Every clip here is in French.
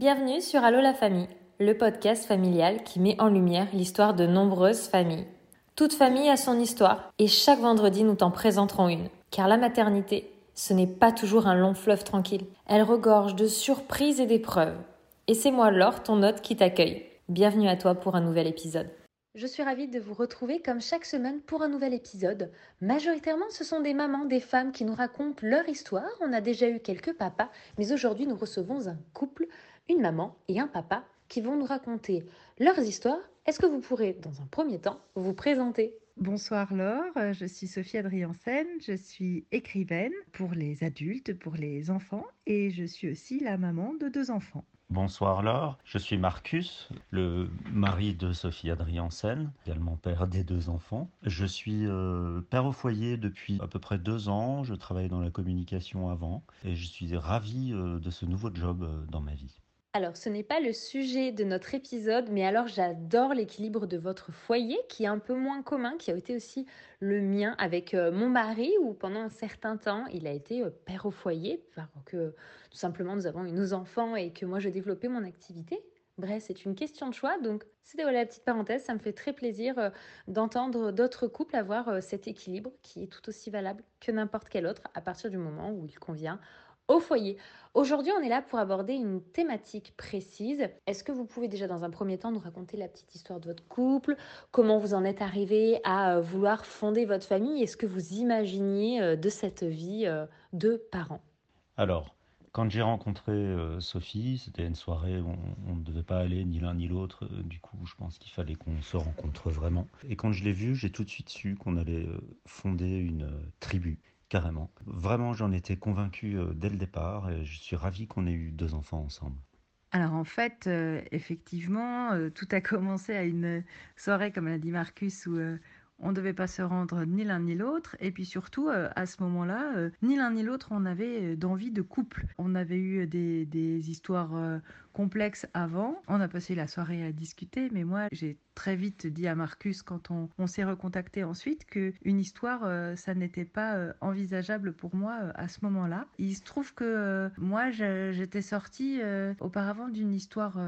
Bienvenue sur Allo la famille, le podcast familial qui met en lumière l'histoire de nombreuses familles. Toute famille a son histoire et chaque vendredi nous t'en présenterons une. Car la maternité, ce n'est pas toujours un long fleuve tranquille. Elle regorge de surprises et d'épreuves. Et c'est moi Laure, ton hôte, qui t'accueille. Bienvenue à toi pour un nouvel épisode. Je suis ravie de vous retrouver comme chaque semaine pour un nouvel épisode. Majoritairement, ce sont des mamans, des femmes qui nous racontent leur histoire. On a déjà eu quelques papas, mais aujourd'hui nous recevons un couple, une maman et un papa qui vont nous raconter leurs histoires. Est-ce que vous pourrez, dans un premier temps, vous présenter? Bonsoir Laure, je suis Sophie Adriansen, je suis écrivaine pour les adultes, pour les enfants et je suis aussi la maman de deux enfants. Bonsoir Laure, je suis Marcus, le mari de Sophie Adriansen, également père des deux enfants. Je suis euh, père au foyer depuis à peu près deux ans, je travaille dans la communication avant et je suis ravi euh, de ce nouveau job euh, dans ma vie. Alors, ce n'est pas le sujet de notre épisode, mais alors j'adore l'équilibre de votre foyer, qui est un peu moins commun, qui a été aussi le mien avec euh, mon mari, où pendant un certain temps, il a été euh, père au foyer, parce que tout simplement nous avons eu nos enfants et que moi je développais mon activité. Bref, c'est une question de choix. Donc, c'était voilà la petite parenthèse. Ça me fait très plaisir euh, d'entendre d'autres couples avoir cet équilibre qui est tout aussi valable que n'importe quel autre à partir du moment où il convient au foyer. Aujourd'hui, on est là pour aborder une thématique précise. Est-ce que vous pouvez déjà dans un premier temps nous raconter la petite histoire de votre couple? Comment vous en êtes arrivé à euh, vouloir fonder votre famille? Est-ce que vous imaginiez euh, de cette vie euh, de parents? Alors, quand j'ai rencontré Sophie, c'était une soirée où on ne devait pas aller ni l'un ni l'autre. Du coup, je pense qu'il fallait qu'on se rencontre vraiment. Et quand je l'ai vue, j'ai tout de suite su qu'on allait fonder une tribu carrément. Vraiment, j'en étais convaincu euh, dès le départ et je suis ravi qu'on ait eu deux enfants ensemble. Alors en fait, euh, effectivement, euh, tout a commencé à une soirée, comme l'a dit Marcus, où on ne devait pas se rendre ni l'un ni l'autre. Et puis surtout, euh, à ce moment-là, euh, ni l'un ni l'autre, on avait euh, d'envie de couple. On avait eu des, histoires complexes avant. On a passé la soirée à discuter, mais moi, j'ai très vite dit à Marcus, quand on, s'est recontacté ensuite, que une histoire, ça n'était pas envisageable pour moi à ce moment-là. Il se trouve que moi, j'étais sortie auparavant d'une histoire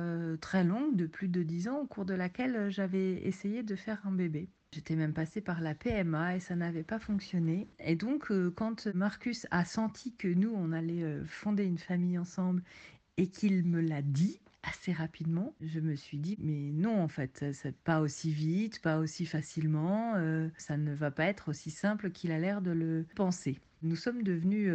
très longue, de plus de dix ans, au cours de laquelle j'avais essayé de faire un bébé. J'étais même passée par la PMA et ça n'avait pas fonctionné. Et donc, euh, quand Marcus a senti que nous, on allait euh, fonder une famille ensemble et qu'il me l'a dit assez rapidement, je me suis dit, mais non, en fait, pas aussi vite, pas aussi facilement, euh, ça ne va pas être aussi simple qu'il a l'air de le penser. Nous sommes devenus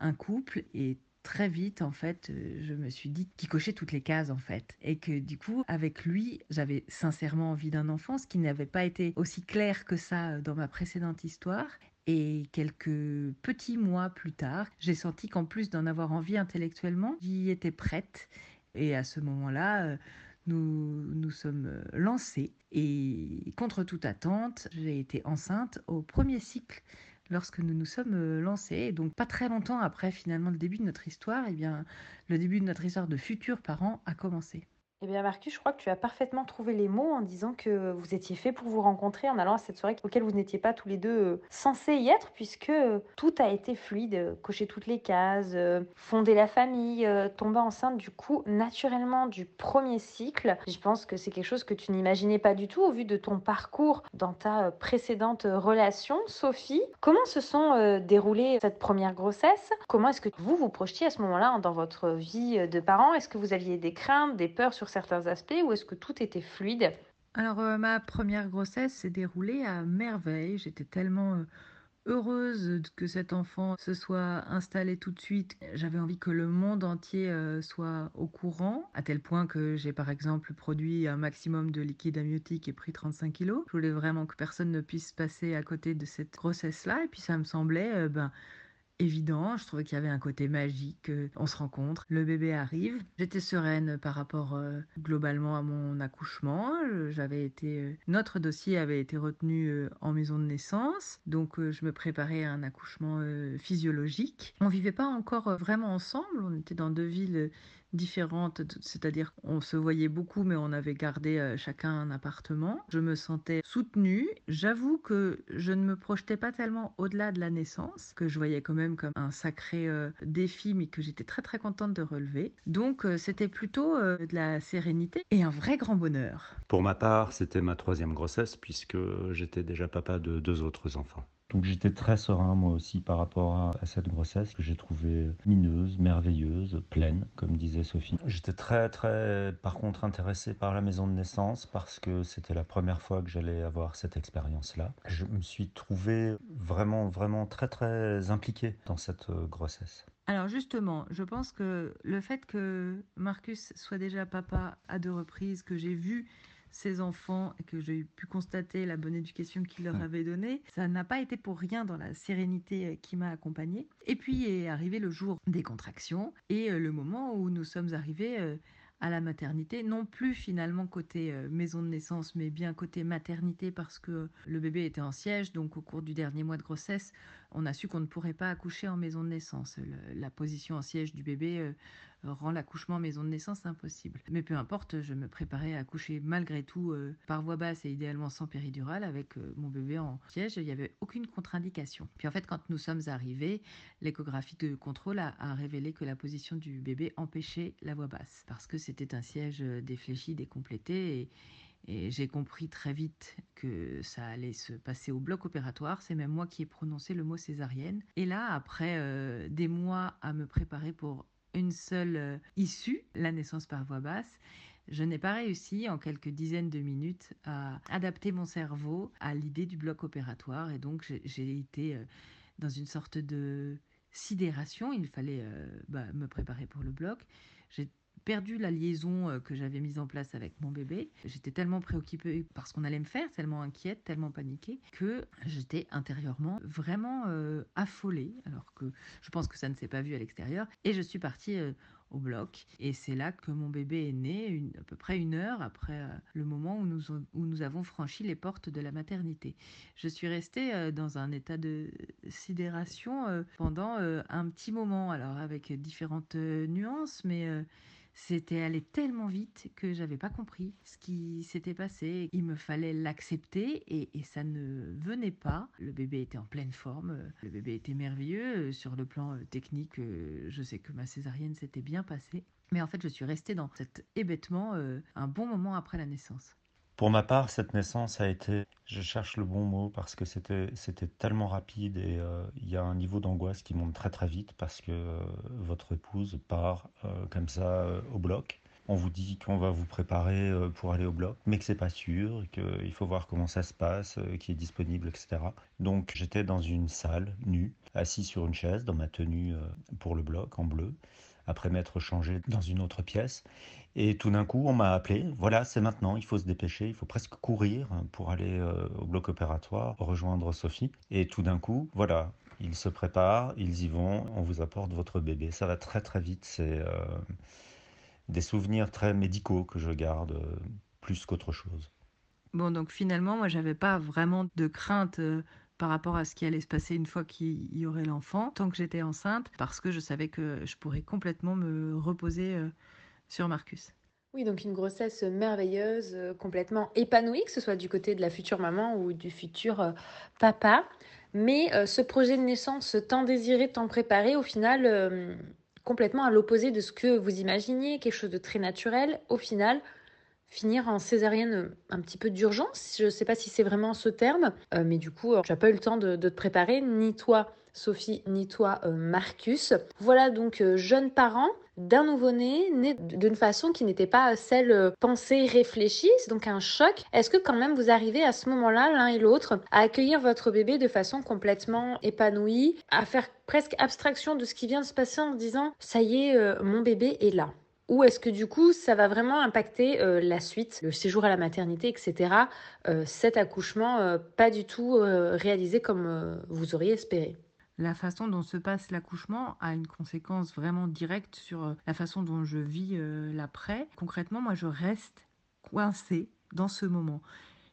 un couple et très vite, en fait, euh, je me suis dit qu'il cochait toutes les cases, en fait. Et que du coup, avec lui, j'avais sincèrement envie d'un enfant, ce qui n'avait pas été aussi clair que ça euh, dans ma précédente histoire. Et quelques petits mois plus tard, j'ai senti qu'en plus d'en avoir envie intellectuellement, j'y étais prête. Et à ce moment-là, euh, nous nous sommes lancés. Et contre toute attente, j'ai été enceinte au premier cycle lorsque nous nous sommes euh, lancés. donc pas très longtemps après finalement le début de notre histoire, eh bien le début de notre histoire de futurs parents a commencé. Eh bien, Marcus, je crois que tu as parfaitement trouvé les mots en disant que vous étiez fait pour vous rencontrer en allant à cette soirée auquel vous n'étiez pas tous les deux euh, censés y être, puisque euh, tout a été fluide, cocher toutes les cases, euh, fonder la famille, tomber enceinte du coup naturellement du premier cycle. Je pense que c'est quelque chose que tu n'imaginais pas du tout au vu de ton parcours dans ta précédente relation, Sophie. Comment se sont déroulées cette première grossesse? Comment est-ce que vous vous projetiez à ce moment-là dans votre vie de parents? Est-ce que vous aviez des craintes, des peurs sur certains aspects ou est-ce que tout était fluide? Alors, euh, ma première grossesse s'est déroulée à merveille. J'étais tellement euh, heureuse que cet enfant se soit installé tout de suite. J'avais envie que le monde entier euh, soit au courant, à tel point que j'ai par exemple produit un maximum de liquide amniotique et pris 35 kilos. Je voulais vraiment que personne ne puisse passer à côté de cette grossesse-là. Et puis ça me semblait... ben, évident. Je trouvais qu'il y avait un côté magique. Euh, on se rencontre, le bébé arrive. J'étais sereine par rapport euh, globalement à mon accouchement. J'avais été, euh, notre dossier avait été retenu en maison de naissance, donc je me préparais à un accouchement physiologique. On vivait pas encore vraiment ensemble. On était dans deux villes différentes, c'est-à-dire qu'on se voyait beaucoup, mais on avait gardé euh, chacun un appartement. Je me sentais soutenue. J'avoue que je ne me projetais pas tellement au-delà de la naissance, que je voyais quand même comme un sacré euh, défi, mais que j'étais très très contente de relever. Donc euh, c'était plutôt de la sérénité et un vrai grand bonheur. Pour ma part, c'était ma troisième grossesse, puisque j'étais déjà papa de deux autres enfants. Donc j'étais très serein moi aussi par rapport à, cette grossesse que j'ai trouvée mineuse, merveilleuse, pleine, comme disait Sophie. J'étais très très par contre intéressé par la maison de naissance parce que c'était la première fois que j'allais avoir cette expérience-là. Je me suis trouvé vraiment vraiment très très impliqué dans cette euh, grossesse. Alors justement, je pense que le fait que Marcus soit déjà papa à deux reprises, que j'ai vu ses enfants et que j'ai pu constater la bonne éducation qu'il leur avait donnée, ça n'a pas été pour rien dans la sérénité euh, qui m'a accompagnée. Et puis est arrivé le jour des contractions et euh, le moment où nous sommes arrivés euh, à la maternité, non plus finalement côté maison de naissance, mais bien côté maternité parce que le bébé était en siège, donc au cours du dernier mois de grossesse, on a su qu'on ne pourrait pas accoucher en maison de naissance. la position en siège du bébé rend l'accouchement maison de naissance impossible. Mais peu importe, je me préparais à accoucher malgré tout euh, par voie basse et idéalement sans péridurale avec euh, mon bébé en siège. Il n'y avait aucune contre-indication. Puis en fait, quand nous sommes arrivés, l'échographie de contrôle a, révélé que la position du bébé empêchait la voie basse parce que c'était un siège euh, défléchi, décomplété et j'ai compris très vite que ça allait se passer au bloc opératoire. C'est même moi qui ai prononcé le mot césarienne. Et là, après des mois à me préparer pour une seule euh, issue, la naissance par voie basse, je n'ai pas réussi en quelques dizaines de minutes à adapter mon cerveau à l'idée du bloc opératoire et donc j'ai été euh, dans une sorte de sidération. Il fallait euh, bah, me préparer pour le bloc. J'ai perdu la liaison que j'avais mise en place avec mon bébé. J'étais tellement préoccupée par ce qu'on allait me faire, tellement inquiète, tellement paniquée, que j'étais intérieurement vraiment affolée, alors que je pense que ça ne s'est pas vu à l'extérieur. Et je suis partie au bloc. Et c'est là que mon bébé est né, à peu près une heure après le moment où nous, où nous avons franchi les portes de la maternité. Je suis restée dans un état de sidération pendant un petit moment, alors avec différentes nuances, mais c'était allé tellement vite que j'avais pas compris ce qui s'était passé. Il me fallait l'accepter et, ça ne venait pas. Le bébé était en pleine forme, le bébé était merveilleux. Sur le plan euh, technique, euh, je sais que ma césarienne s'était bien passée. Mais en fait, je suis restée dans cet hébétement euh, un bon moment après la naissance. Pour ma part, cette naissance a été, je cherche le bon mot parce que c'était c'était tellement rapide et euh, il y a un niveau d'angoisse qui monte très très vite parce que euh, votre épouse part euh, comme ça au bloc. On vous dit qu'on va vous préparer pour aller au bloc, mais que c'est pas sûr, qu'il faut voir comment ça se passe, qui est disponible, etc. Donc j'étais dans une salle nue, assis sur une chaise, dans ma tenue pour le bloc en bleu après m'être changé dans une autre pièce. Et tout d'un coup, on m'a appelé. Voilà, c'est maintenant, il faut se dépêcher, il faut presque courir pour aller euh, au bloc opératoire, rejoindre Sophie. Et tout d'un coup, voilà, ils se préparent, ils y vont, on vous apporte votre bébé. Ça va très très vite. C'est euh, des souvenirs très médicaux que je garde euh, plus qu'autre chose. Bon, donc finalement, moi, j'avais pas vraiment de crainte par rapport à ce qui allait se passer une fois qu'il y aurait l'enfant, tant que j'étais enceinte, parce que je savais que je pourrais complètement me reposer euh, sur Marcus. Oui, donc une grossesse merveilleuse, euh, complètement épanouie, que ce soit du côté de la future maman ou du futur euh, papa. Mais ce projet de naissance tant désiré, tant préparé, au final, complètement à l'opposé de ce que vous imaginiez, quelque chose de très naturel, au final, finir en césarienne un petit peu d'urgence. Je ne sais pas si c'est vraiment ce terme, euh, mais du coup, euh, tu n'as pas eu le temps de, te préparer, ni toi, Sophie, ni toi, euh, Marcus. Voilà donc jeunes parents d'un nouveau-né né d'une façon qui n'était pas celle pensée, réfléchie. C'est donc un choc. Est-ce que quand même vous arrivez à ce moment-là, l'un et l'autre, à accueillir votre bébé de façon complètement épanouie, à faire presque abstraction de ce qui vient de se passer en disant, ça y est, mon bébé est là? Ou est-ce que du coup, ça va vraiment impacter euh, la suite, le séjour à la maternité, etc. Euh, cet accouchement euh, pas du tout réalisé comme vous auriez espéré? La façon dont se passe l'accouchement a une conséquence vraiment directe sur la façon dont je vis l'après. Concrètement, moi, je reste coincée dans ce moment.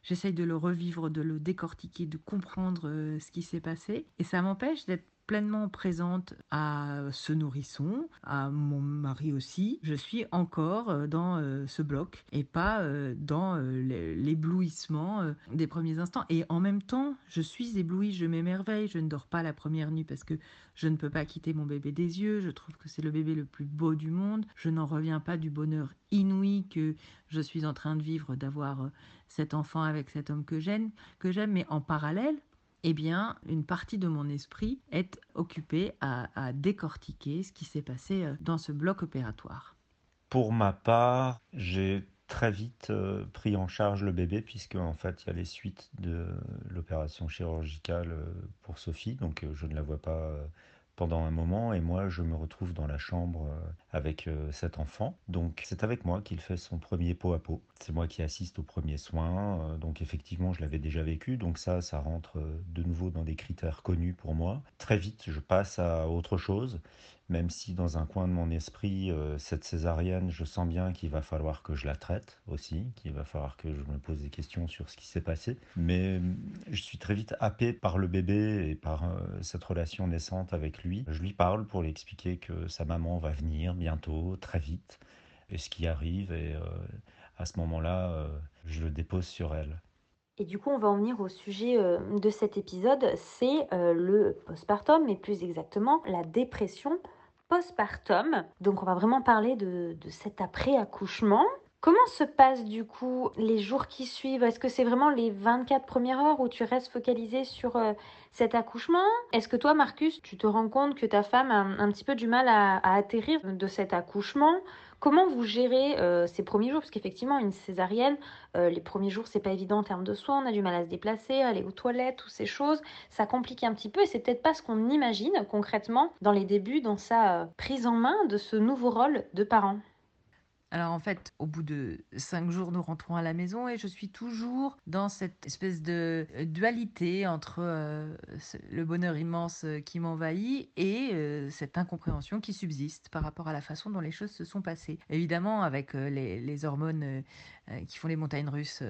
J'essaye de le revivre, de le décortiquer, de comprendre ce qui s'est passé. Et ça m'empêche d'être pleinement présente à ce nourrisson, à mon mari aussi. Je suis encore euh, dans euh, ce bloc et pas euh, dans l'éblouissement des premiers instants. Et en même temps, je suis éblouie, je m'émerveille, je ne dors pas la première nuit parce que je ne peux pas quitter mon bébé des yeux. Je trouve que c'est le bébé le plus beau du monde. Je n'en reviens pas du bonheur inouï que je suis en train de vivre d'avoir cet enfant avec cet homme que j'aime, que j'aime, mais en parallèle, eh bien, une partie de mon esprit est occupée à, décortiquer ce qui s'est passé euh, dans ce bloc opératoire. Pour ma part, j'ai très vite euh, pris en charge le bébé puisque en fait il y a les suites de l'opération chirurgicale euh, pour Sophie donc je ne la vois pas pendant un moment et moi je me retrouve dans la chambre euh, avec euh, cet enfant. Donc c'est avec moi qu'il fait son premier pot à pot. C'est moi qui assiste aux premiers soins. Euh, donc effectivement je l'avais déjà vécu. Donc ça, ça rentre de nouveau dans des critères connus pour moi. Très vite je passe à autre chose même si dans un coin de mon esprit, euh, cette césarienne, je sens bien qu'il va falloir que je la traite aussi, qu'il va falloir que je me pose des questions sur ce qui s'est passé. Mais mm, je suis très vite happé par le bébé et par euh, cette relation naissante avec lui. Je lui parle pour lui expliquer que sa maman va venir bientôt, très vite, et ce qui arrive. Et euh, à ce moment-là, je le dépose sur elle. Et du coup, on va en venir au sujet de cet épisode, c'est le postpartum, mais plus exactement la dépression postpartum. Donc on va vraiment parler de, cet après-accouchement. Comment se passent du coup les jours qui suivent? Est-ce que c'est vraiment les 24 premières heures où tu restes focalisé sur euh, cet accouchement? Est-ce que toi, Marcus, tu te rends compte que ta femme a un, petit peu du mal à, atterrir de cet accouchement? Comment vous gérez euh, ces premiers jours? Parce qu'effectivement, une césarienne, euh, les premiers jours, c'est pas évident en termes de soins. On a du mal à se déplacer, aller aux toilettes, toutes ces choses. Ça complique un petit peu et c'est peut-être pas ce qu'on imagine concrètement dans les débuts, dans sa prise en main de ce nouveau rôle de parent. Alors en fait, au bout de cinq jours, nous rentrons à la maison et je suis toujours dans cette espèce de dualité entre euh, le bonheur immense euh, qui m'envahit et euh, cette incompréhension qui subsiste par rapport à la façon dont les choses se sont passées. Évidemment, avec les, hormones qui font les montagnes russes,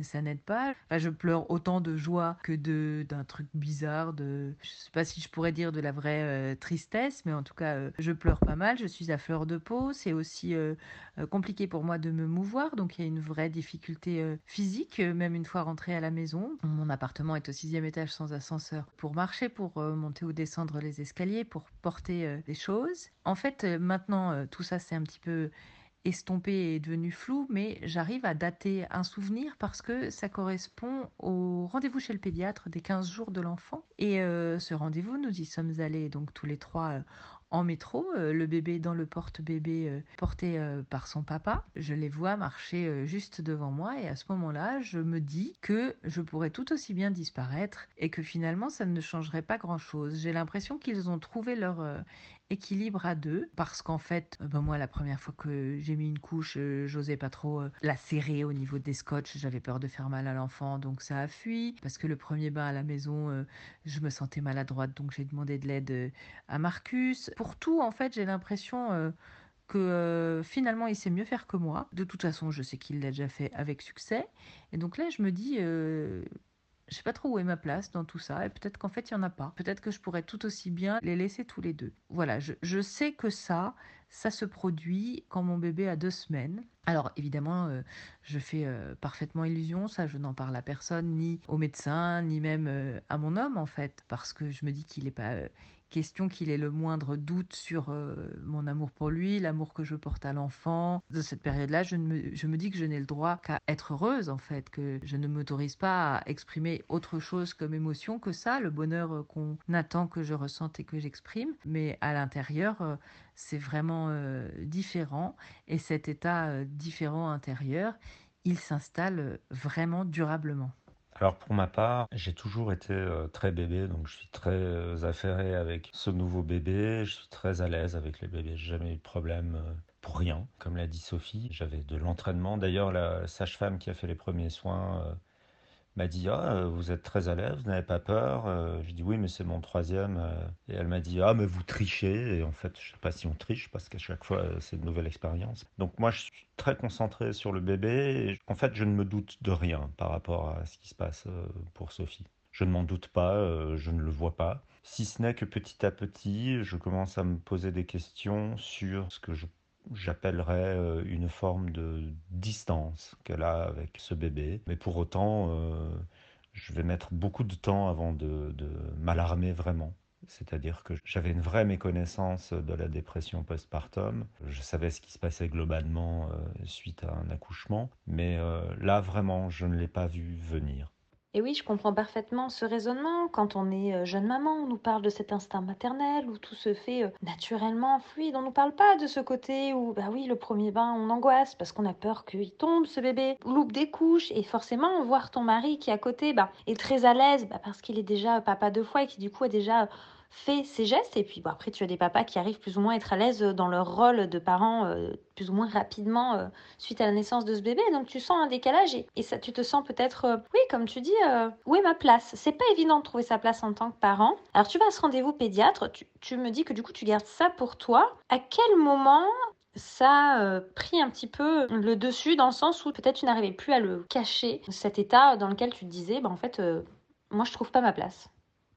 ça n'aide pas. je pleure autant de joie que de d'un truc bizarre, de je sais pas si je pourrais dire de la vraie tristesse, mais en tout cas, je pleure pas mal. Je suis à fleur de peau. C'est aussi euh, compliqué pour moi de me mouvoir, donc il y a une vraie difficulté euh, physique, euh, même une fois rentrée à la maison. Mon appartement est au sixième étage sans ascenseur pour marcher, pour monter ou descendre les escaliers, pour porter des choses. En fait, maintenant, tout ça c'est un petit peu estompé et devenu flou, mais j'arrive à dater un souvenir parce que ça correspond au rendez-vous chez le pédiatre des 15 jours de l'enfant. Et ce rendez-vous, nous y sommes allés donc tous les trois en métro, euh, le bébé dans le porte-bébé euh, porté euh, par son papa. Je les vois marcher juste devant moi et à ce moment-là, je me dis que je pourrais tout aussi bien disparaître et que finalement, ça ne changerait pas grand-chose. J'ai l'impression qu'ils ont trouvé leur équilibre à deux parce qu'en fait, ben moi, la première fois que j'ai mis une couche, j'osais pas trop la serrer au niveau des scotch. J'avais peur de faire mal à l'enfant, donc ça a fui. Parce que le premier bain à la maison, je me sentais maladroite, donc j'ai demandé de l'aide à Marcus pour tout, en fait, j'ai l'impression euh, que euh, finalement, il sait mieux faire que moi. De toute façon, je sais qu'il l'a déjà fait avec succès. Et donc là, je me dis, euh, je sais pas trop où est ma place dans tout ça. Et peut-être qu'en fait, il y en a pas. Peut-être que je pourrais tout aussi bien les laisser tous les deux. Voilà, je, sais que ça, ça se produit quand mon bébé a deux semaines. Alors évidemment, je fais parfaitement illusion, ça je n'en parle à personne, ni au médecin, ni même à mon homme en fait, parce que je me dis qu'il n'est pas, question qu'il ait le moindre doute sur euh, mon amour pour lui, l'amour que je porte à l'enfant. De cette période-là, je, me, je me dis que je n'ai le droit qu'à être heureuse, en fait, que je ne m'autorise pas à exprimer autre chose comme émotion que ça, le bonheur qu'on attend que je ressente et que j'exprime. Mais à l'intérieur, euh, c'est vraiment euh, différent. Et cet état différent intérieur, il s'installe vraiment durablement. Alors pour ma part, j'ai toujours été euh, très bébé, donc je suis très euh, affairé avec ce nouveau bébé, je suis très à l'aise avec les bébés, j'ai jamais eu de problème euh, pour rien, comme l'a dit Sophie. J'avais de l'entraînement. D'ailleurs, la sage-femme qui a fait les premiers soins m'a dit Ah, euh, vous êtes très à l'aise, vous n'avez pas peur euh, J'ai dit Oui, mais c'est mon troisième. Euh. Et elle m'a dit Ah, mais vous trichez. Et en fait, je sais pas si on triche parce qu'à chaque fois, c'est une nouvelle expérience. Donc, moi, je suis très concentré sur le bébé. En fait, je ne me doute de rien par rapport à ce qui se passe pour Sophie. Je ne m'en doute pas, je ne le vois pas. Si ce n'est que petit à petit, je commence à me poser des questions sur ce que j'appellerais une forme de distance qu'elle a avec ce bébé. Mais pour autant, je vais mettre beaucoup de temps avant de, m'alarmer vraiment. C'est-à-dire que j'avais une vraie méconnaissance de la dépression postpartum. Je savais ce qui se passait globalement suite à un accouchement, mais là vraiment, je ne l'ai pas vu venir. Et oui, je comprends parfaitement ce raisonnement. Quand on est euh, jeune maman, on nous parle de cet instinct maternel où tout se fait euh, naturellement, fluide. On nous parle pas de ce côté où, bah oui, le premier bain, on angoisse parce qu'on a peur qu'il tombe, ce bébé, loupe des couches. Et forcément, voir ton mari qui à côté bah, est très à l'aise bah, parce qu'il est déjà papa deux fois et qui du coup a déjà fait ces gestes. Et puis bon, après, tu as des papas qui arrivent plus ou moins à être à l'aise dans leur rôle de parents euh, plus ou moins rapidement euh, suite à la naissance de ce bébé. Donc tu sens un décalage et, ça, tu te sens peut-être, euh, oui, comme tu dis, où est ma place? C'est pas évident de trouver sa place en tant que parent. Alors tu vas à ce rendez-vous pédiatre, tu, tu me dis que du coup tu gardes ça pour toi. À quel moment ça a pris un petit peu le dessus dans le sens où peut-être tu n'arrivais plus à le cacher, cet état dans lequel tu te disais, bah, en fait, moi je trouve pas ma place?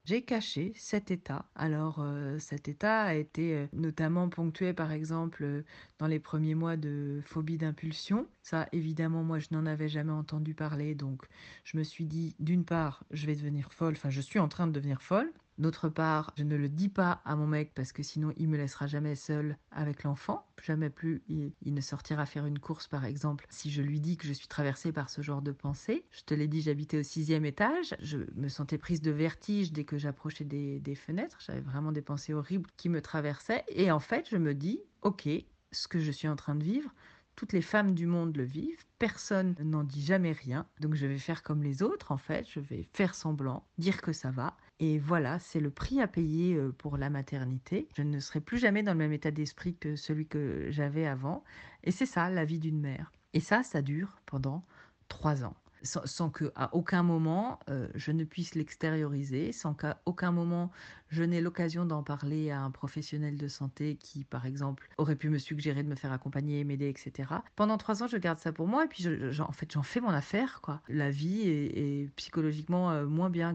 J'ai caché cet état. Alors, euh, cet état a été euh, notamment ponctué, par exemple, euh, dans les premiers mois de phobie d'impulsion. Ça, évidemment, moi, je n'en avais jamais entendu parler. Donc, je me suis dit, d'une part, je vais devenir folle. Enfin, je suis en train de devenir folle. D'autre part, je ne le dis pas à mon mec parce que sinon il me laissera jamais seul avec l'enfant. Jamais plus il, ne sortira faire une course par exemple si je lui dis que je suis traversée par ce genre de pensée. Je te l'ai dit, j'habitais au sixième étage. Je me sentais prise de vertige dès que j'approchais des, des fenêtres. J'avais vraiment des pensées horribles qui me traversaient. Et en fait, je me dis, ok, ce que je suis en train de vivre, toutes les femmes du monde le vivent, personne n'en dit jamais rien, donc je vais faire comme les autres en fait, je vais faire semblant, dire que ça va, et voilà, c'est le prix à payer euh, pour la maternité. Je ne serai plus jamais dans le même état d'esprit que celui que j'avais avant, et c'est ça la vie d'une mère. Et ça, ça dure pendant trois ans. Sans, sans qu'à aucun moment euh, je ne puisse l'extérioriser, sans qu'à aucun moment je n'ai l'occasion d'en parler à un professionnel de santé qui, par exemple, aurait pu me suggérer de me faire accompagner, m'aider, etc. Pendant trois ans, je garde ça pour moi et puis, en fait, j'en fais mon affaire. La vie est, psychologiquement euh, moins bien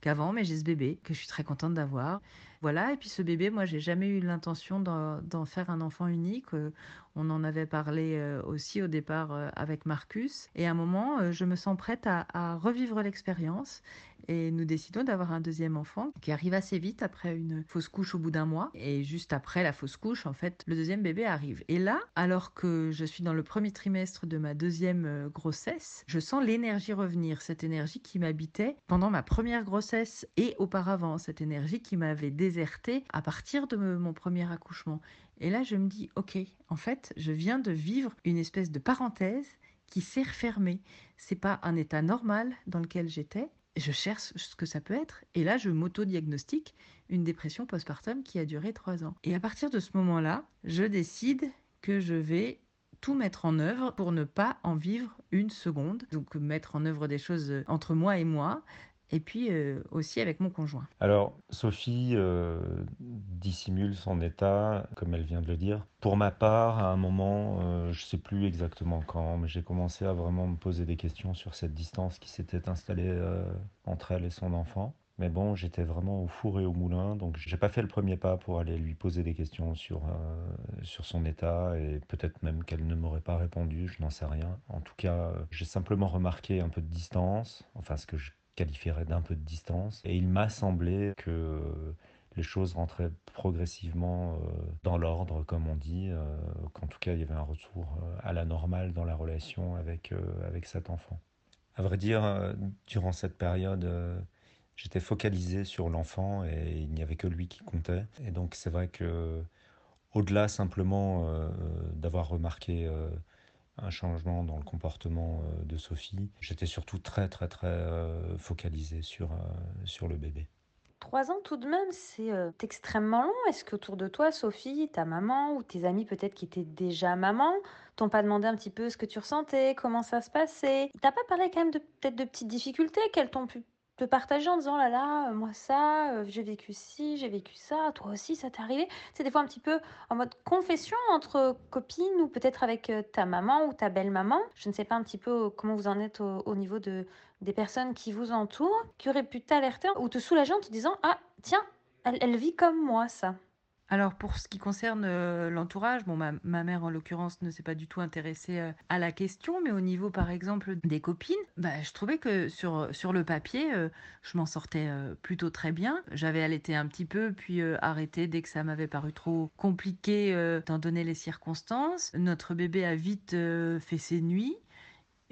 qu'avant, mais j'ai ce bébé que je suis très contente d'avoir. Voilà, et puis ce bébé, moi, j'ai jamais eu l'intention d'en faire un enfant unique. Euh, on en avait parlé euh, aussi au départ avec Marcus. Et à un moment, je me sens prête à revivre l'expérience et nous décidons d'avoir un deuxième enfant qui arrive assez vite après une fausse couche au bout d'un mois. Et juste après la fausse couche, en fait, le deuxième bébé arrive. Et là, alors que je suis dans le premier trimestre de ma deuxième euh, grossesse, je sens l'énergie revenir, cette énergie qui m'habitait pendant ma première grossesse et auparavant, cette énergie qui m'avait désertée à partir de mon premier accouchement. Et là, je me dis, ok, en fait, je viens de vivre une espèce de parenthèse qui s'est refermée. C'est pas un état normal dans lequel j'étais, je cherche ce que ça peut être. Et là, je m'auto-diagnostique une dépression postpartum qui a duré trois ans. Et à partir de ce moment-là, je décide que je vais tout mettre en œuvre pour ne pas en vivre une seconde. Donc mettre en œuvre des choses entre moi et moi, et puis euh, aussi avec mon conjoint. Alors, Sophie euh, dissimule son état, comme elle vient de le dire. Pour ma part, à un moment, euh, je ne sais plus exactement quand, mais j'ai commencé à vraiment me poser des questions sur cette distance qui s'était installée entre elle et son enfant. Mais bon, j'étais vraiment au four et au moulin, donc j'ai pas fait le premier pas pour aller lui poser des questions sur, sur son état, et peut-être même qu'elle ne m'aurait pas répondu, je n'en sais rien. En tout cas, j'ai simplement remarqué un peu de distance, enfin ce que je qualifierait d'un peu de distance. Et il m'a semblé que les choses rentraient progressivement euh, dans l'ordre, comme on dit, euh, qu'en tout cas il y avait un retour euh, à la normale dans la relation avec, avec cet enfant. À vrai dire, durant cette période, j'étais focalisé sur l'enfant et il n'y avait que lui qui comptait. Et donc c'est vrai que, au-delà simplement d'avoir remarqué un changement dans le comportement euh, de Sophie. J'étais surtout très très très euh, focalisé sur, euh, sur le bébé. Trois ans tout de même, c'est extrêmement long. Est-ce qu'autour de toi, Sophie, ta maman ou tes amis peut-être qui étaient déjà maman, t'ont pas demandé un petit peu ce que tu ressentais, comment ça se passait? T'as pas parlé quand même de peut-être de petites difficultés qu'elles t'ont pu de partager en disant: «Oh là là, heu, moi ça, heu, j'ai vécu ci, j'ai vécu ça, toi aussi ça t'est arrivé?» c'est des fois un petit peu en mode confession entre copines ou peut-être avec, ta maman ou ta belle-maman. Je ne sais pas un petit peu, heu, comment vous en êtes au au niveau de des personnes qui vous entourent, qui auraient pu t'alerter ou te soulager en te disant: «Ah tiens, elle elle vit comme moi ça». Alors pour ce qui concerne, heu, l'entourage, bon ma mère en l'occurrence ne s'est pas du tout intéressée, heu, à la question, mais au niveau par exemple des copines, bah, je trouvais que sur, sur le papier, heu, je m'en sortais, plutôt très bien. J'avais allaité un petit peu puis, arrêté dès que ça m'avait paru trop compliqué, étant donné les circonstances. Notre bébé a vite, fait ses nuits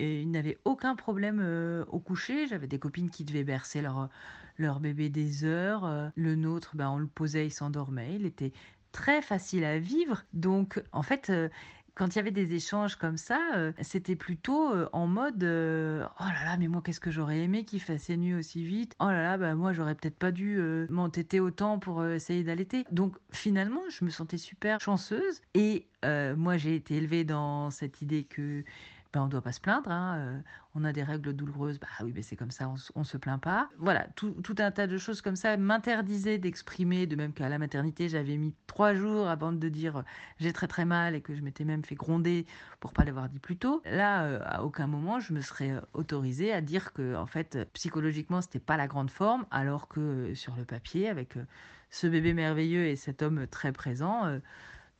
et il n'avait aucun problème, heu, au coucher. J'avais des copines qui devaient bercer leur, leur bébé des heures. Euh, le nôtre, ben, on le posait, il s'endormait. Il était très facile à vivre. Donc, en fait, euh, quand il y avait des échanges comme ça, euh, c'était plutôt en mode oh là là, mais moi qu'est-ce que j'aurais aimé qu'il fasse ses nuits aussi vite. Oh là là, bah moi j'aurais peut-être pas dû m'entêter autant pour essayer d'allaiter. Donc finalement, je me sentais super chanceuse et moi j'ai été élevée dans cette idée que ben, on ne doit pas se plaindre. Hein, euh, on a des règles douloureuses, bah oui, mais c'est comme ça, on, ne se plaint pas. Voilà, tout, un tas de choses comme ça m'interdisaient d'exprimer, de même qu'à la maternité, j'avais mis trois jours avant de dire euh, j'ai très très mal et que je m'étais même fait gronder pour pas l'avoir dit plus tôt. Là, euh, à aucun moment, je me serais autorisée à dire que, en fait, psychologiquement, c'était pas la grande forme, alors que sur le papier, avec ce bébé merveilleux et cet homme très présent,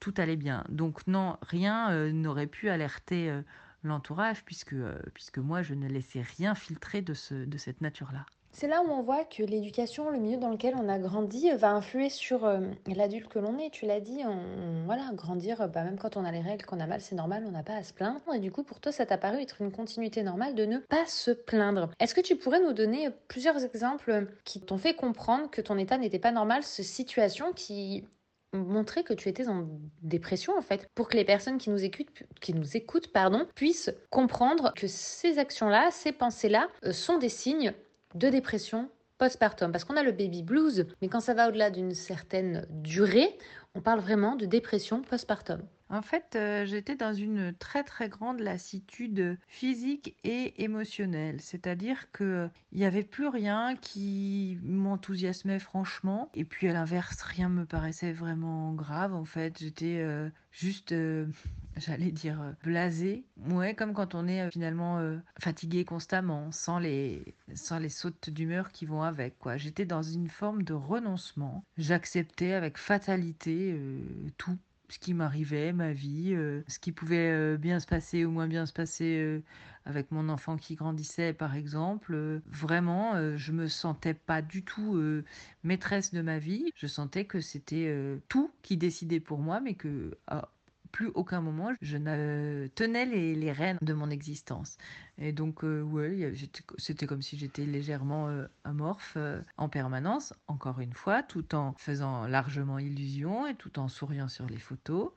tout allait bien. Donc non, rien n'aurait pu alerter l'entourage, puisque, euh, puisque moi, je ne laissais rien filtrer de, ce, de cette nature-là. C'est là où on voit que l'éducation, le milieu dans lequel on a grandi, va influer sur euh, l'adulte que l'on est. Tu l'as dit, voilà, grandir, bah, même quand on a les règles, qu'on a mal, c'est normal, on n'a pas à se plaindre. Et du coup, pour toi, ça t'a paru être une continuité normale de ne pas se plaindre. Est-ce que tu pourrais nous donner plusieurs exemples qui t'ont fait comprendre que ton état n'était pas normal, ce situation qui montrer que tu étais en dépression en fait, pour que les personnes qui nous écoutent, qui nous écoutent pardon, puissent comprendre que ces actions-là, ces pensées-là euh, sont des signes de dépression postpartum. Parce qu'on a le baby blues, mais quand ça va au-delà d'une certaine durée, on parle vraiment de dépression postpartum. En fait, euh, j'étais dans une très très grande lassitude physique et émotionnelle. C'est-à-dire que il n'y avait plus rien qui m'enthousiasmait franchement. Et puis à l'inverse, rien me paraissait vraiment grave. En fait, j'étais euh, juste, euh, j'allais dire, blasée. Ouais, comme quand on est finalement fatigué constamment, sans les, sans les sautes d'humeur qui vont avec. J'étais dans une forme de renoncement. J'acceptais avec fatalité tout ce qui m'arrivait, ma vie, euh, ce qui pouvait euh, bien se passer ou moins bien se passer euh, avec mon enfant qui grandissait, par exemple. vraiment, je me sentais pas du tout maîtresse de ma vie. Je sentais que c'était tout qui décidait pour moi, mais que ah, plus aucun moment je ne tenais les, rênes de mon existence. Et donc, euh, ouais, c'était comme si j'étais légèrement euh, amorphe euh, en permanence, encore une fois, tout en faisant largement illusion et tout en souriant sur les photos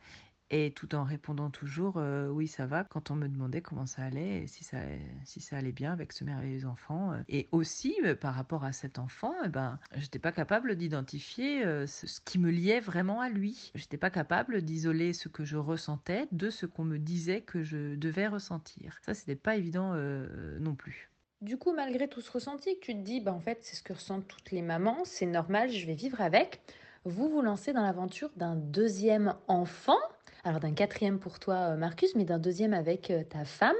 et tout en répondant toujours euh, oui ça va quand on me demandait comment ça allait et si ça si ça allait bien avec ce merveilleux enfant euh. et aussi euh, par rapport à cet enfant eh ben j'étais pas capable d'identifier ce, qui me liait vraiment à lui j'étais pas capable d'isoler ce que je ressentais de ce qu'on me disait que je devais ressentir ça c'était pas évident non plus du coup, malgré tout ce ressenti, tu te dis, bah, en fait, c'est ce que ressentent toutes les mamans, c'est normal, je vais vivre avec. Vous vous lancez dans l'aventure d'un deuxième enfant alors d'un quatrième pour toi, euh, Marcus, mais d'un deuxième avec euh, ta femme.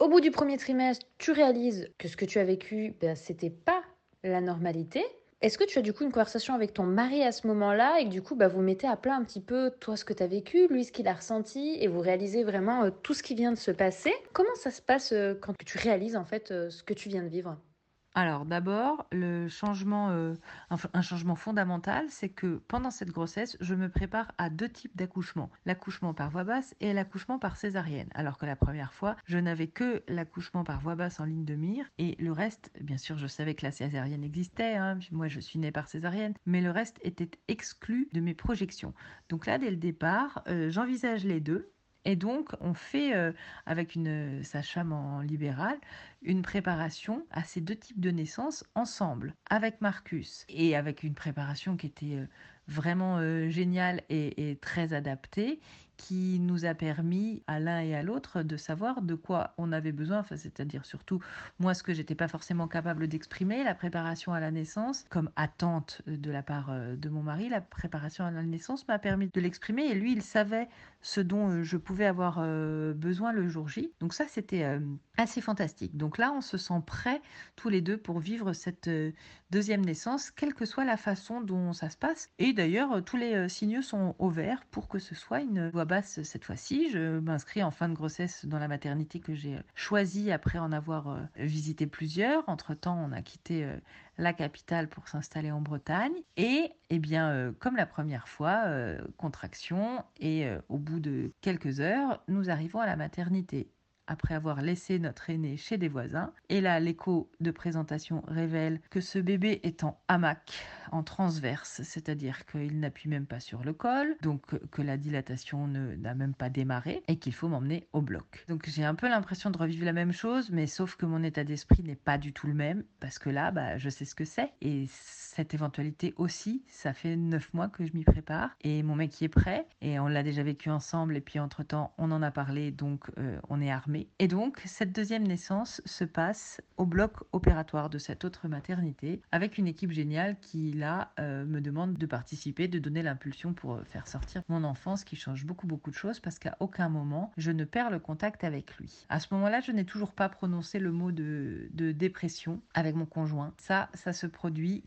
Au bout du premier trimestre, tu réalises que ce que tu as vécu, ben, c'était pas la normalité. Est-ce que tu as du coup une conversation avec ton mari à ce moment-là et que du coup bah, vous mettez à plat un petit peu toi ce que tu as vécu, lui ce qu'il a ressenti et vous réalisez vraiment euh, tout ce qui vient de se passer? Comment ça se passe quand tu réalises en fait ce que tu viens de vivre? Alors d'abord, changement, euh, un, changement fondamental, c'est que pendant cette grossesse, je me prépare à deux types d'accouchement. L'accouchement par voie basse et l'accouchement par césarienne. Alors que la première fois, je n'avais que l'accouchement par voie basse en ligne de mire et le reste, bien sûr, je savais que la césarienne existait. Hein. moi, je suis née par césarienne, mais le reste était exclu de mes projections. Donc là, dès le départ, euh, j'envisage les deux et donc, on fait, euh, avec une sage-femme en libéral, une préparation à ces deux types de naissances ensemble, avec Marcus, et avec une préparation qui était euh, vraiment euh, géniale et, très adaptée, qui nous a permis à l'un et à l'autre de savoir de quoi on avait besoin, enfin, c'est-à-dire surtout moi ce que j'étais pas forcément capable d'exprimer, la préparation à la naissance, comme attente de la part euh, de mon mari, la préparation à la naissance m'a permis de l'exprimer et lui il savait ce dont euh, je pouvais avoir euh, besoin le jour J. Donc ça c'était assez fantastique. Donc là on se sent prêts tous les deux pour vivre cette deuxième naissance, quelle que soit la façon dont ça se passe. Et d'ailleurs tous les signaux sont au vert pour que ce soit une voix basse cette fois-ci. Je m'inscris en fin de grossesse dans la maternité que j'ai choisie après en avoir euh, visité plusieurs. Entre-temps, on a quitté euh, la capitale pour s'installer en Bretagne. Et, eh bien, euh, comme la première fois, contraction. Et au bout de quelques heures, nous arrivons à la maternité après avoir laissé notre aîné chez des voisins. Et là, l'écho de présentation révèle que ce bébé est en hamac, en transverse, c'est-à-dire qu'il n'appuie même pas sur le col, donc que la dilatation n'a même pas démarré et qu'il faut m'emmener au bloc. Donc j'ai un peu l'impression de revivre la même chose, mais sauf que mon état d'esprit n'est pas du tout le même, parce que là, bah, je sais ce que c'est. Et cette éventualité aussi, ça fait neuf mois que je m'y prépare. Et mon mec y est prêt, et on l'a déjà vécu ensemble, et puis entre-temps, on en a parlé, donc euh, on est armé et donc, cette deuxième naissance se passe au bloc opératoire de cette autre maternité, avec une équipe géniale qui, là, euh, me demande de participer, de donner l'impulsion pour euh, faire sortir mon enfant, ce qui change beaucoup, beaucoup de choses, parce qu'à aucun moment, je ne perds le contact avec lui. À ce moment-là, je n'ai toujours pas prononcé le mot de dépression avec mon conjoint. Ça, ça se produit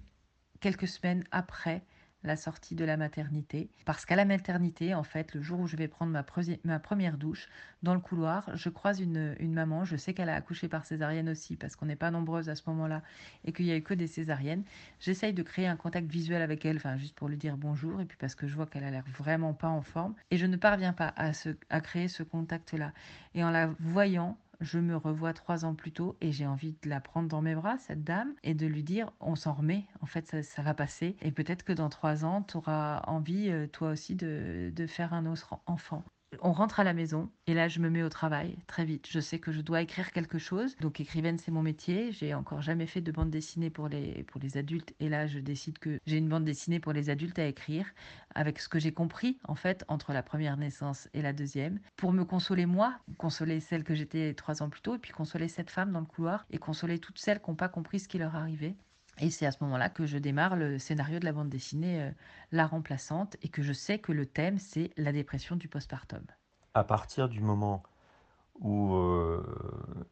quelques semaines après la sortie de la maternité. Parce qu'à la maternité, en fait, le jour où je vais prendre ma, première douche, dans le couloir, je croise une, maman. Je sais qu'elle a accouché par césarienne aussi, parce qu'on n'est pas nombreuses à ce moment-là et qu'il n'y a eu que des césariennes. J'essaye de créer un contact visuel avec elle, enfin, juste pour lui dire bonjour, et puis parce que je vois qu'elle a l'air vraiment pas en forme. Et je ne parviens pas à créer ce contact-là. Et en la voyant, je me revois trois ans plus tôt et j'ai envie de la prendre dans mes bras, cette dame, et de lui dire on s'en remet, en fait ça, va passer. Et peut-être que dans trois ans, tu auras envie euh, toi aussi de, de faire un autre enfant. On rentre à la maison et là je me mets au travail très vite. Je sais que je dois écrire quelque chose. Donc écrivaine c'est mon métier. J'ai encore jamais fait de bande dessinée pour les, pour les adultes et là je décide que j'ai une bande dessinée pour les adultes à écrire avec ce que j'ai compris en fait entre la première naissance et la deuxième pour me consoler moi, consoler celle que j'étais trois ans plus tôt et puis consoler cette femme dans le couloir et consoler toutes celles qui n'ont pas compris ce qui leur arrivait. Et c'est à ce moment-là que je démarre le scénario de la bande dessinée euh, La remplaçante et que je sais que le thème, c'est la dépression du postpartum. À partir du moment où euh,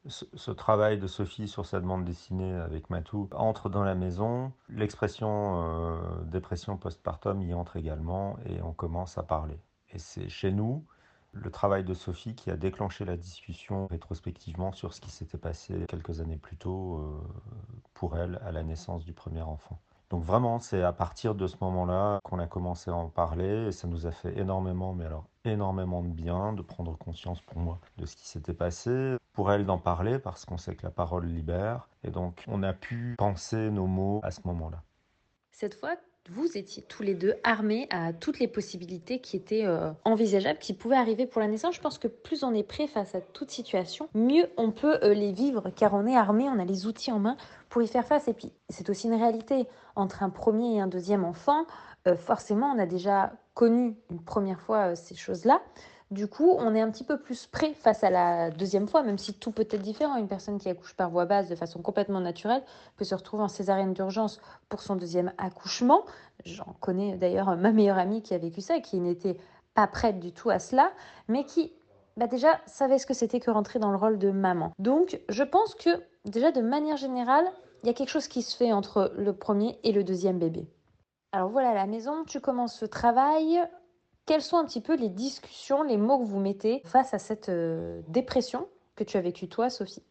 ce, travail de Sophie sur cette bande dessinée avec Matou entre dans la maison, l'expression euh, dépression postpartum y entre également et on commence à parler. Et c'est chez nous, le travail de Sophie qui a déclenché la discussion rétrospectivement sur ce qui s'était passé quelques années plus tôt euh, pour elle à la naissance du premier enfant. Donc vraiment, c'est à partir de ce moment-là qu'on a commencé à en parler et ça nous a fait énormément, mais alors énormément de bien de prendre conscience pour moi de ce qui s'était passé, pour elle d'en parler parce qu'on sait que la parole libère et donc on a pu penser nos mots à ce moment-là. Cette fois, vous étiez tous les deux armés à toutes les possibilités qui étaient euh, envisageables, qui pouvaient arriver pour la naissance. Je pense que plus on est prêt face à toute situation, mieux on peut euh, les vivre, car on est armé, on a les outils en main pour y faire face. Et puis, c'est aussi une réalité. Entre un premier et un deuxième enfant, euh, forcément, on a déjà connu une première fois ces choses-là. Du coup, on est un petit peu plus prêt face à la deuxième fois, même si tout peut être différent. Une personne qui accouche par voie basse de façon complètement naturelle peut se retrouver en césarienne d'urgence pour son deuxième accouchement. J'en connais d'ailleurs ma meilleure amie qui a vécu ça qui n'était pas prête du tout à cela, mais qui bah déjà savait ce que c'était que rentrer dans le rôle de maman. Donc, je pense que déjà de manière générale, il y a quelque chose qui se fait entre le premier et le deuxième bébé. Alors voilà, la maison, tu commences ce travail. Quelles sont un petit peu les discussions, les mots que vous mettez face à cette euh, dépression que tu as vécue toi, Sophie?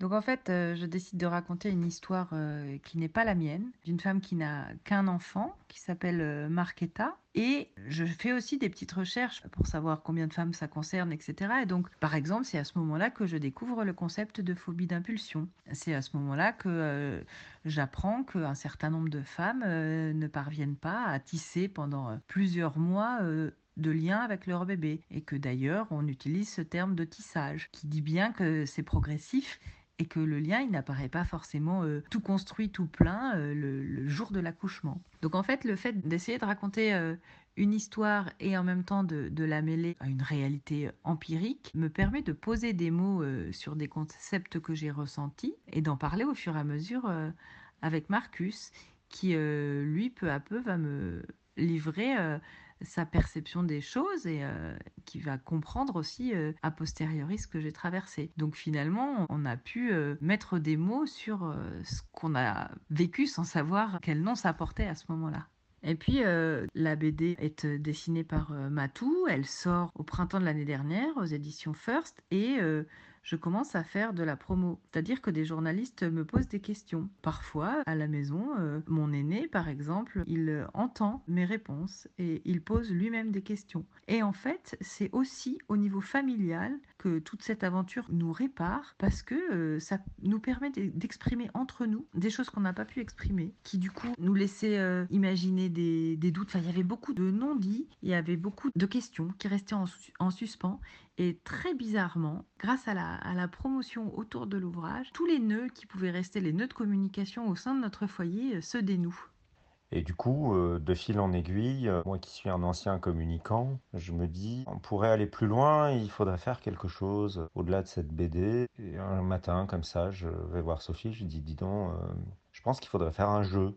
Donc en fait, euh, je décide de raconter une histoire euh, qui n'est pas la mienne, d'une femme qui n'a qu'un enfant, qui s'appelle Marquetta. Et je fais aussi des petites recherches pour savoir combien de femmes ça concerne, etc. Et donc, par exemple, c'est à ce moment-là que je découvre le concept de phobie d'impulsion. C'est à ce moment-là que j'apprends qu'un certain nombre de femmes ne parviennent pas à tisser pendant plusieurs mois de lien avec leur bébé et que d'ailleurs on utilise ce terme de tissage qui dit bien que c'est progressif et que le lien il n'apparaît pas forcément euh, tout construit tout plein euh, le, jour de l'accouchement. Donc en fait le fait d'essayer de raconter euh, une histoire et en même temps de, la mêler à une réalité empirique me permet de poser des mots sur des concepts que j'ai ressentis et d'en parler au fur et à mesure avec Marcus, qui lui peu à peu va me livrer sa perception des choses et qui va comprendre aussi a posteriori ce que j'ai traversé. Donc finalement, on a pu mettre des mots sur ce qu'on a vécu sans savoir quel nom ça portait à ce moment-là. Et puis, euh, la BD est euh, dessinée par euh, Matou. Elle sort au printemps de l'année dernière aux éditions First. Et je commence à faire de la promo. C'est-à-dire que des journalistes me posent des questions. Parfois, à la maison, euh, mon aîné, par exemple, il entend mes réponses et il pose lui-même des questions. Et en fait, c'est aussi au niveau familial que toute cette aventure nous répare parce que euh, ça nous permet d'exprimer entre nous des choses qu'on n'a pas pu exprimer, qui du coup nous laissaient euh, imaginer des, doutes. Enfin, il y avait beaucoup de non-dits, il y avait beaucoup de questions qui restaient en, en suspens et très bizarrement, grâce à la, promotion autour de l'ouvrage, tous les nœuds qui pouvaient rester les nœuds de communication au sein de notre foyer euh, se dénouent. Et du coup, euh, de fil en aiguille, euh, moi qui suis un ancien communicant, je me dis, on pourrait aller plus loin, il faudrait faire quelque chose au-delà de cette BD. Et un matin, comme ça, je vais voir Sophie, je dis, dis donc, je pense qu'il faudrait faire un jeu,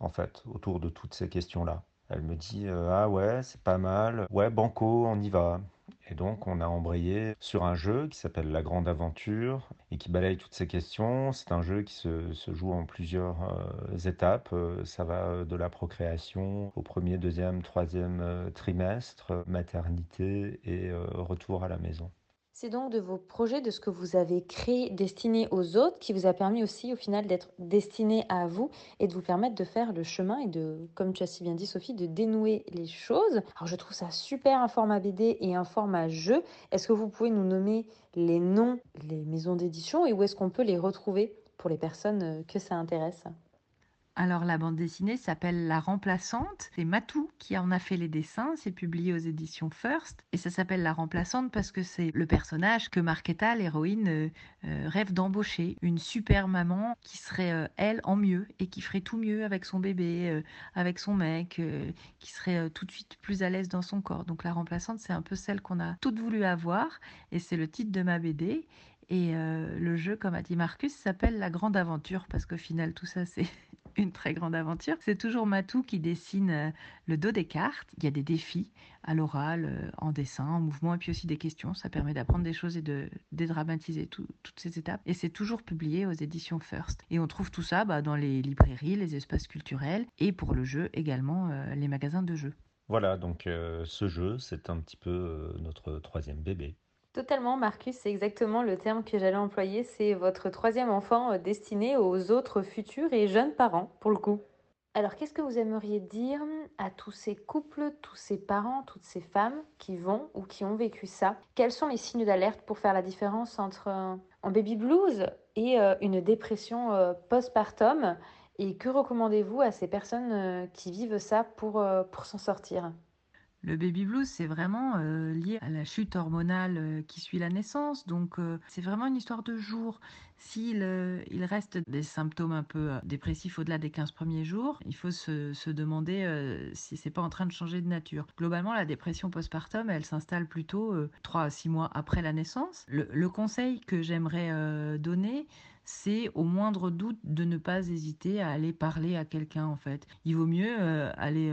en fait, autour de toutes ces questions-là. Elle me dit, ah ouais, c'est pas mal, ouais, banco, on y va. Et donc, on a embrayé sur un jeu qui s'appelle La Grande Aventure et qui balaye toutes ces questions. C'est un jeu qui se, joue en plusieurs euh, étapes. Euh, ça va de la procréation au premier, deuxième, troisième euh, trimestre, maternité et retour à la maison. C'est donc de vos projets, de ce que vous avez créé destiné aux autres, qui vous a permis aussi au final d'être destiné à vous et de vous permettre de faire le chemin et de, comme tu as si bien dit Sophie, de dénouer les choses. Alors je trouve ça super un format BD et un format jeu. Est-ce que vous pouvez nous nommer les noms, les maisons d'édition et où est-ce qu'on peut les retrouver pour les personnes que ça intéresse? Alors la bande dessinée s'appelle La Remplaçante. C'est Matou qui en a fait les dessins. C'est publié aux éditions First. Et ça s'appelle La Remplaçante parce que c'est le personnage que Marquetta, l'héroïne, euh, euh, rêve d'embaucher. Une super maman qui serait, euh, elle, en mieux et qui ferait tout mieux avec son bébé, avec son mec, qui serait tout de suite plus à l'aise dans son corps. Donc La Remplaçante, c'est un peu celle qu'on a toutes voulu avoir. Et c'est le titre de ma BD. Et le jeu, comme a dit Marcus, s'appelle La Grande Aventure parce qu'au final, tout ça, c'est une très grande aventure. C'est toujours Matou qui dessine euh, le dos des cartes. Il y a des défis à l'oral, euh, en dessin, en mouvement, et puis aussi des questions. Ça permet d'apprendre des choses et de dédramatiser toutes ces étapes. Et c'est toujours publié aux éditions First. Et on trouve tout ça bah, dans les librairies, les espaces culturels, et pour le jeu également, euh, les magasins de jeux. Voilà, donc ce jeu, c'est un petit peu notre troisième bébé. Totalement, Marcus, c'est exactement le terme que j'allais employer. C'est votre troisième enfant euh, destiné aux autres futurs et jeunes parents, pour le coup. Alors, qu'est-ce que vous aimeriez dire à tous ces couples, tous ces parents, toutes ces femmes qui vont ou qui ont vécu ça? Quels sont les signes d'alerte pour faire la différence entre un, baby blues et euh, une dépression euh, postpartum? Et que recommandez-vous à ces personnes qui vivent ça pour, pour s'en sortir? Le baby blues, c'est vraiment euh, lié à la chute hormonale euh, qui suit la naissance. Donc, euh, c'est vraiment une histoire de jours. S'il il reste des symptômes un peu dépressifs au-delà des 15 premiers jours, il faut se, demander si c'est pas en train de changer de nature. Globalement, la dépression postpartum, elle s'installe plutôt 3 à 6 mois après la naissance. le conseil que j'aimerais donner, c'est au moindre doute de ne pas hésiter à aller parler à quelqu'un en fait. Il vaut mieux aller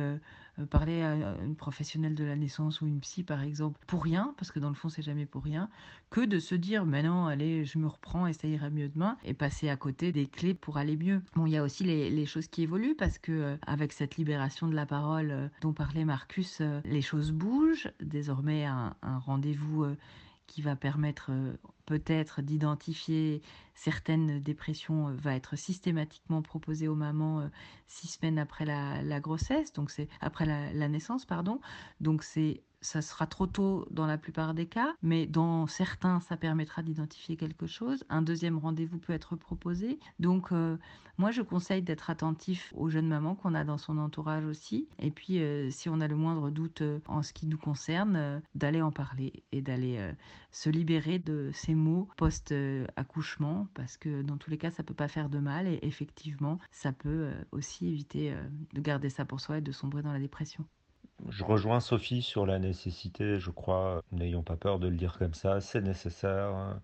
parler à une professionnelle de la naissance ou une psy par exemple pour rien, parce que dans le fond c'est jamais pour rien, que de se dire mais non allez je me reprends et ça ira mieux demain et passer à côté des clés pour aller mieux. Bon il y a aussi les, choses qui évoluent parce que euh, avec cette libération de la parole euh, dont parlait Marcus, les choses bougent. Désormais un rendez-vous qui va permettre peut-être d'identifier certaines dépressions va être systématiquement proposé aux mamans six semaines après la, grossesse, donc c'est après la, naissance, pardon. Donc c'est ça sera trop tôt dans la plupart des cas, mais dans certains, ça permettra d'identifier quelque chose. Un deuxième rendez-vous peut être proposé. Donc, euh, moi, je conseille d'être attentif aux jeunes mamans qu'on a dans son entourage aussi. Et puis, euh, si on a le moindre doute euh, en ce qui nous concerne, d'aller en parler et d'aller se libérer de ces mots post-accouchement, parce que dans tous les cas, ça peut pas faire de mal. Et effectivement, ça peut aussi éviter de garder ça pour soi et de sombrer dans la dépression. Je rejoins Sophie sur la nécessité, je crois, n'ayons pas peur de le dire comme ça, c'est nécessaire, hein,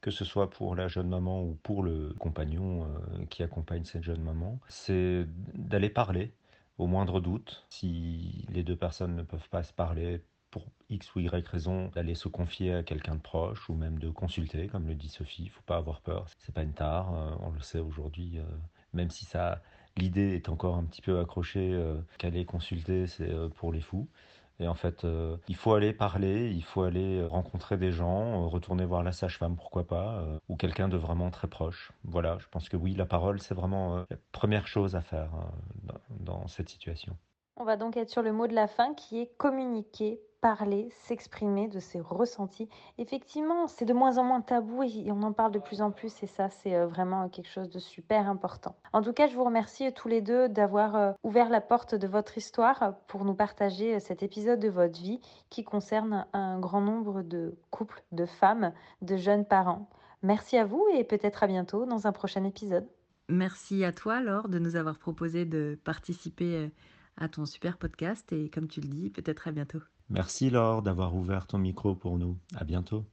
que ce soit pour la jeune maman ou pour le compagnon euh, qui accompagne cette jeune maman, c'est d'aller parler au moindre doute. Si les deux personnes ne peuvent pas se parler pour X ou Y raison, d'aller se confier à quelqu'un de proche ou même de consulter, comme le dit Sophie, il ne faut pas avoir peur, c'est pas une tare, euh, on le sait aujourd'hui, euh, même si ça l'idée est encore un petit peu accrochée euh, qu'aller consulter, c'est pour les fous. Et en fait, il faut aller parler, il faut aller rencontrer des gens, retourner voir la sage-femme, pourquoi pas, ou quelqu'un de vraiment très proche. Voilà, je pense que oui, la parole, c'est vraiment la première chose à faire dans cette situation. On va donc être sur le mot de la fin qui est communiquer parler, s'exprimer de ses ressentis. Effectivement, c'est de moins en moins tabou et on en parle de plus en plus et ça, c'est euh, vraiment quelque chose de super important. En tout cas, je vous remercie tous les deux d'avoir euh, ouvert la porte de votre histoire pour nous partager euh, cet épisode de votre vie qui concerne un grand nombre de couples, de femmes, de jeunes parents. Merci à vous et peut-être à bientôt dans un prochain épisode. Merci à toi, Laure, de nous avoir proposé de participer à ton super podcast et comme tu le dis, peut-être à bientôt. Merci Laure d'avoir ouvert ton micro pour nous. À bientôt.